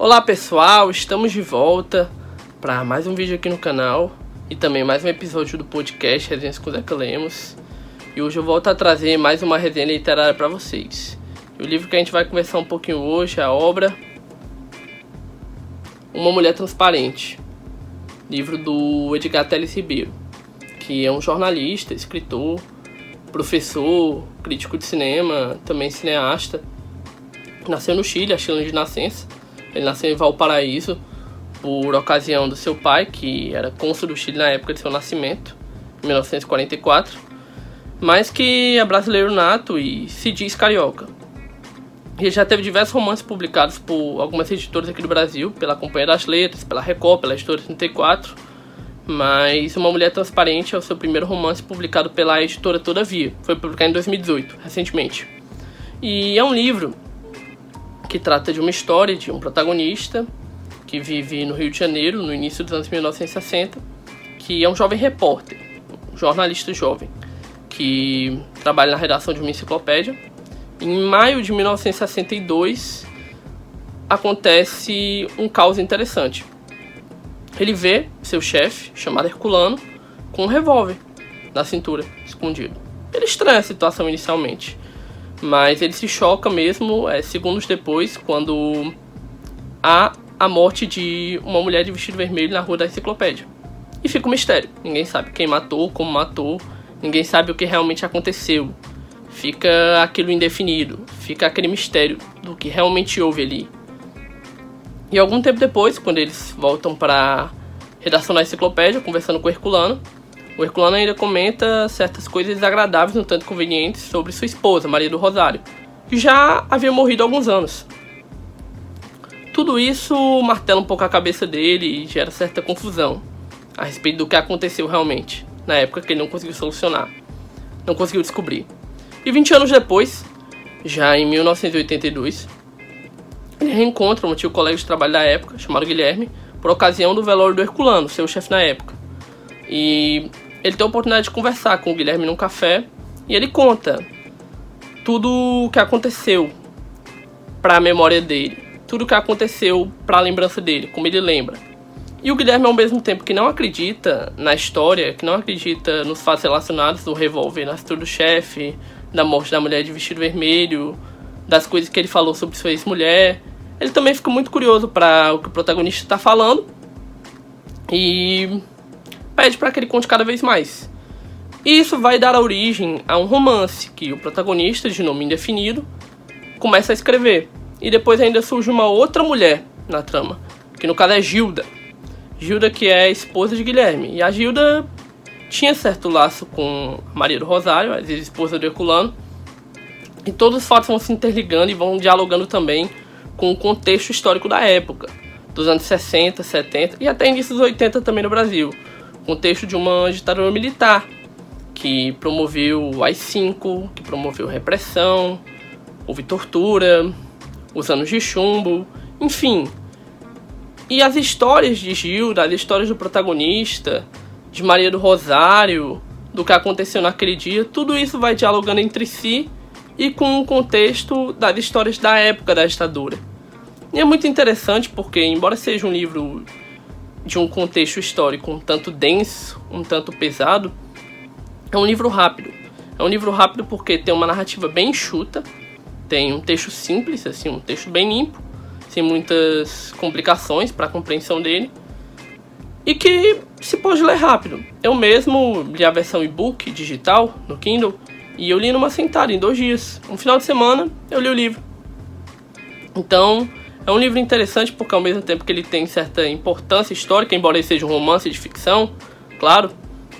Olá pessoal, estamos de volta para mais um vídeo aqui no canal e também mais um episódio do podcast Resenhas com Zeca Lemos. E hoje eu volto a trazer mais uma resenha literária para vocês. E o livro que a gente vai conversar um pouquinho hoje é a obra Uma Mulher Transparente, livro do Edgar Teles Ribeiro, que é um jornalista, escritor, professor, crítico de cinema, também cineasta. Nasceu no Chile, a Chile de nascença. Ele nasceu em Valparaíso por ocasião do seu pai, que era cônsul do Chile na época de seu nascimento, em 1944, mas que é brasileiro nato e se diz carioca. Ele já teve diversos romances publicados por algumas editoras aqui do Brasil, pela Companhia das Letras, pela Record, pela Editora 34, mas Uma Mulher Transparente é o seu primeiro romance publicado pela editora Todavia. Foi publicado em 2018, recentemente. E é um livro que trata de uma história de um protagonista que vive no Rio de Janeiro no início dos anos 1960, que é um jovem repórter, um jornalista jovem, que trabalha na redação de uma enciclopédia. Em maio de 1962 acontece um caos interessante. Ele vê seu chefe, chamado Herculano, com um revólver na cintura, escondido. Ele estranha a situação inicialmente, mas ele se choca mesmo é, segundos depois, quando há a morte de uma mulher de vestido vermelho na rua da enciclopédia. E fica um mistério. Ninguém sabe quem matou, como matou, ninguém sabe o que realmente aconteceu. Fica aquilo indefinido, fica aquele mistério do que realmente houve ali. E algum tempo depois, quando eles voltam para redação da enciclopédia, conversando com o Herculano, o Herculano ainda comenta certas coisas desagradáveis, no tanto convenientes, sobre sua esposa, Maria do Rosário, que já havia morrido há alguns anos. Tudo isso martela um pouco a cabeça dele e gera certa confusão a respeito do que aconteceu realmente, na época que ele não conseguiu solucionar, não conseguiu descobrir. E 20 anos depois, já em 1982, ele reencontra um antigo colega de trabalho da época, chamado Guilherme, por ocasião do velório do Herculano, seu chefe na época. E ele tem a oportunidade de conversar com o Guilherme num café e ele conta tudo o que aconteceu para a memória dele, tudo o que aconteceu para a lembrança dele, como ele lembra. E o Guilherme, ao mesmo tempo que não acredita na história, que não acredita nos fatos relacionados do revólver na do chefe, da morte da mulher de vestido vermelho, das coisas que ele falou sobre sua ex-mulher, ele também fica muito curioso para o que o protagonista está falando e pede para que ele conte cada vez mais. E isso vai dar origem a um romance que o protagonista, de nome indefinido, começa a escrever. E depois ainda surge uma outra mulher na trama, que no caso é Gilda. Gilda que é a esposa de Guilherme. E a Gilda tinha certo laço com Maria do Rosário, a esposa do Herculano. E todos os fatos vão se interligando e vão dialogando também com o contexto histórico da época, dos anos 60, 70 e até início dos 80 também no Brasil contexto de uma ditadura militar que promoveu o AI-5, que promoveu repressão, houve tortura, os anos de chumbo, enfim. E as histórias de Gilda, as histórias do protagonista, de Maria do Rosário, do que aconteceu naquele dia, tudo isso vai dialogando entre si e com o contexto das histórias da época da ditadura. E é muito interessante porque, embora seja um livro de um contexto histórico um tanto denso, um tanto pesado, é um livro rápido. É um livro rápido porque tem uma narrativa bem enxuta, tem um texto simples, assim, um texto bem limpo, sem muitas complicações para a compreensão dele, e que se pode ler rápido. Eu mesmo li a versão e-book digital no Kindle e eu li numa sentada em dois dias. Um final de semana eu li o livro. Então é um livro interessante porque ao mesmo tempo que ele tem certa importância histórica, embora ele seja um romance de ficção, claro,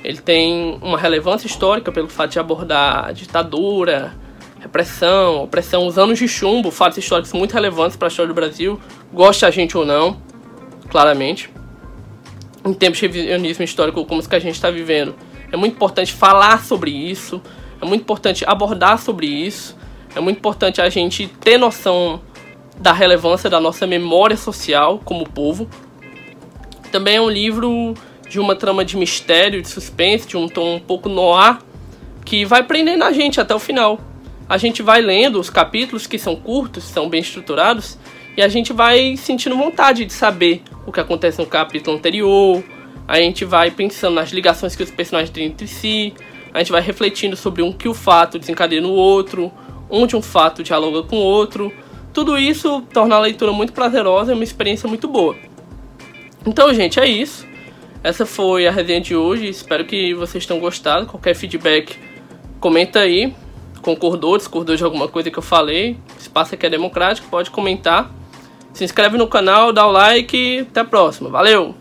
ele tem uma relevância histórica pelo fato de abordar ditadura, repressão, opressão, os anos de chumbo, fatos históricos muito relevantes para a história do Brasil, goste a gente ou não, claramente. Em tempos de revisionismo histórico como os que a gente está vivendo, é muito importante falar sobre isso, é muito importante abordar sobre isso, é muito importante a gente ter noção da relevância da nossa memória social como povo. Também é um livro de uma trama de mistério, de suspense, de um tom um pouco noir, que vai prendendo a gente até o final. A gente vai lendo os capítulos que são curtos, são bem estruturados, E a gente vai sentindo vontade de saber o que acontece no capítulo anterior. A gente vai pensando nas ligações que os personagens têm entre si. A gente vai refletindo sobre um que o fato desencadeia no outro, onde um fato dialoga com o outro. Tudo isso torna a leitura muito prazerosa e uma experiência muito boa. Então, gente, é isso. Essa foi a resenha de hoje. Espero que vocês tenham gostado. Qualquer feedback, comenta aí. Concordou, discordou de alguma coisa que eu falei. Espaço aqui é democrático, pode comentar. Se inscreve no canal, dá o like até a próxima. Valeu!